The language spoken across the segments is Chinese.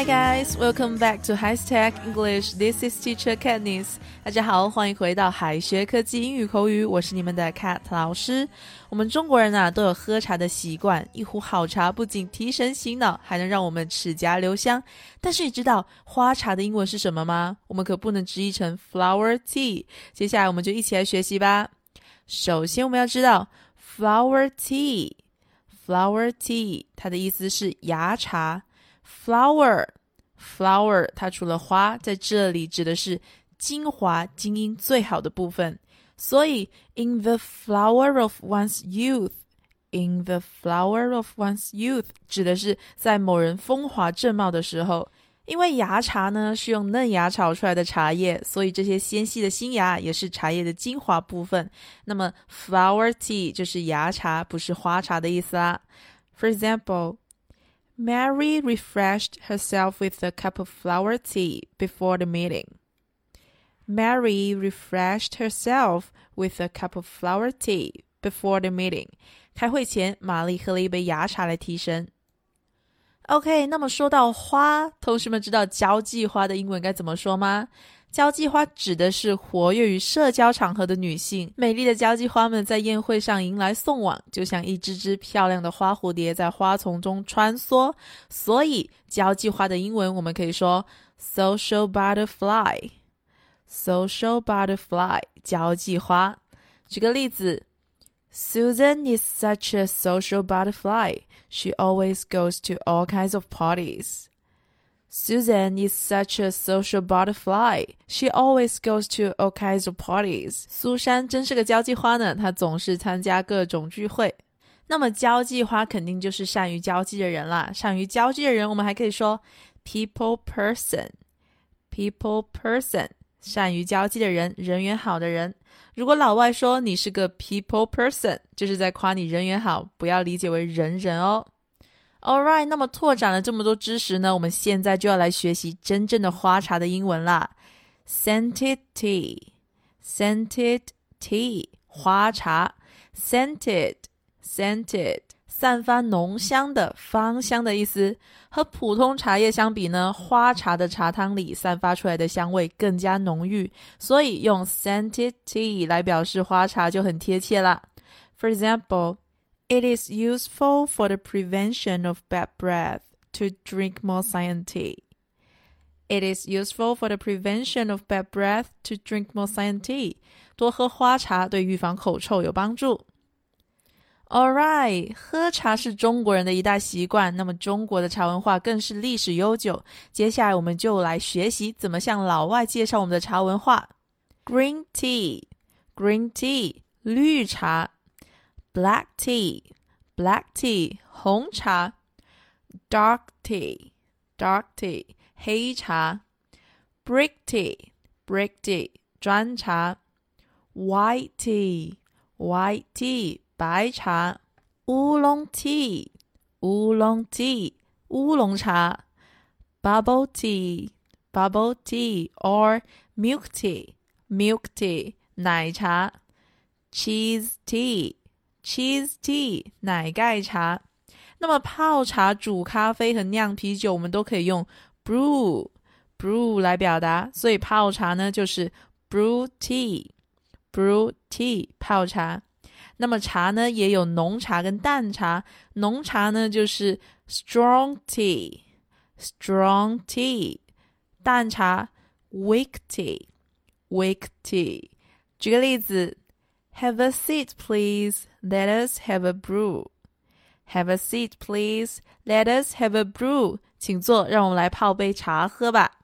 Hi guys, welcome back to High Tech English. This is Teacher Katniss. 大家好，欢迎回到海学科技英语口语，我是你们的 Cat 老师。我们中国人啊都有喝茶的习惯，一壶好茶不仅提神醒脑，还能让我们齿颊留香。但是你知道花茶的英文是什么吗？我们可不能直译成 flower tea。接下来我们就一起来学习吧。首先我们要知道 flower tea，flower tea 它的意思是芽茶。Flower，flower，它除了花，在这里指的是精华、精英最好的部分。所以，in the flower of one's youth，in the flower of one's youth，指的是在某人风华正茂的时候。因为芽茶呢是用嫩芽炒出来的茶叶，所以这些纤细的新芽也是茶叶的精华部分。那么，flower tea 就是芽茶，不是花茶的意思啦。For example。Mary refreshed herself with a cup of flower tea before the meeting. Mary refreshed herself with a cup of flower tea before the meeting. 开会前，玛丽喝了一杯芽茶来提神。 OK，那么说到花，同学们知道交际花的英文该怎么说吗？交际花指的是活跃于社交场合的女性。美丽的交际花们在宴会上迎来送往，就像一只只漂亮的花蝴蝶在花丛中穿梭。所以，交际花的英文我们可以说 social butterfly。social butterfly，交际花。举个例子 ，Susan is such a social butterfly. She always goes to all kinds of parties. Susan is such a social butterfly. She always goes to all kinds of parties. 苏珊真是个交际花呢，她总是参加各种聚会。那么交际花肯定就是善于交际的人啦。善于交际的人，我们还可以说 people person。people person， 善于交际的人，人缘好的人。如果老外说你是个 people person，就是在夸你人缘好，不要理解为人人哦。All right，那么拓展了这么多知识呢，我们现在就要来学习真正的花茶的英文啦。Scented tea，scented tea，花茶。Scented，scented，散发浓香的、芳香的意思。和普通茶叶相比呢，花茶的茶汤里散发出来的香味更加浓郁，所以用 scented tea 来表示花茶就很贴切啦。For example。It is useful for the prevention of bad breath to drink more cyan tea. It is useful for the prevention of bad breath to drink more cyan tea. 多喝花茶对预防口臭有帮助。 All right，喝茶是中国人的一大习惯，那么中国的茶文化更是历史悠久。接下来我们就来学习怎么向老外介绍我们的茶文化。Green tea，green tea，绿茶。black tea, black tea 红茶，dark tea, dark tea 黑茶，brick tea, brick tea 砖茶，white tea, white tea 白茶，乌龙 tea, 乌龙 tea 乌龙茶，bubble tea, bubble tea or milk tea, milk tea 奶茶，cheese tea。Cheese tea 奶盖茶，那么泡茶、煮咖啡和酿啤酒，我们都可以用 brew brew 来表达。所以泡茶呢，就是 brew tea brew tea 泡茶。那么茶呢，也有浓茶跟淡茶。浓茶呢，就是 strong tea strong tea。淡茶 weak tea weak tea。举个例子。Have a seat, please. Let us have a brew. Have a seat, please. Let us have a brew. 请坐，让我们来泡杯茶喝吧。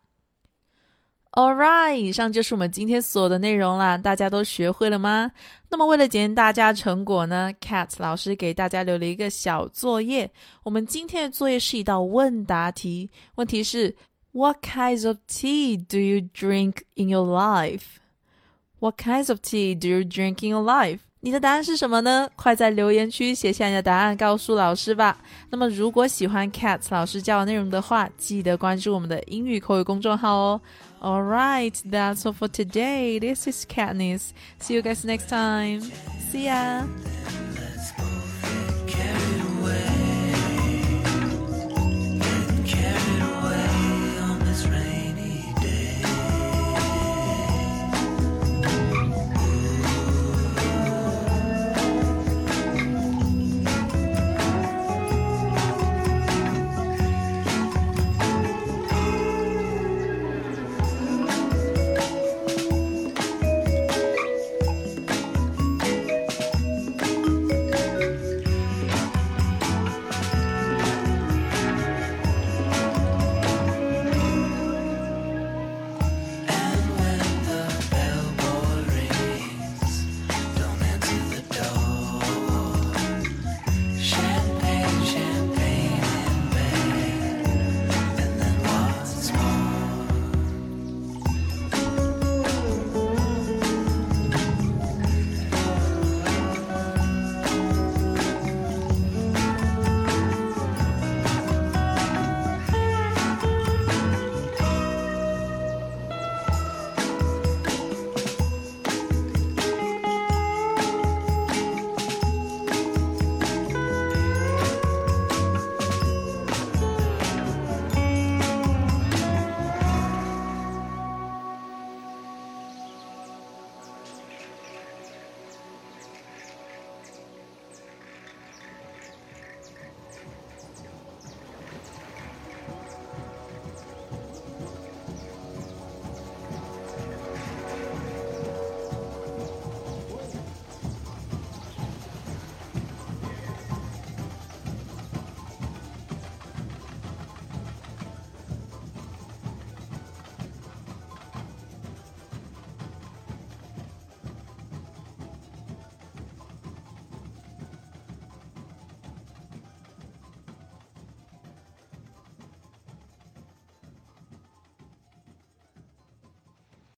All right，以上就是我们今天所有的内容啦。大家都学会了吗？那么为了检验大家成果呢，Cat 老师给大家留了一个小作业。我们今天的作业是一道问答题，问题是：What kinds of tea do you drink in your life？What kinds of tea do you drink in your life？你的答案是什么呢？快在留言区写下你的答案，告诉老师吧。那么，如果喜欢 Cat 老师教的内容的话，记得关注我们的英语口语公众号哦。All right, that's all for today. This is Katniss. See you guys next time. See ya.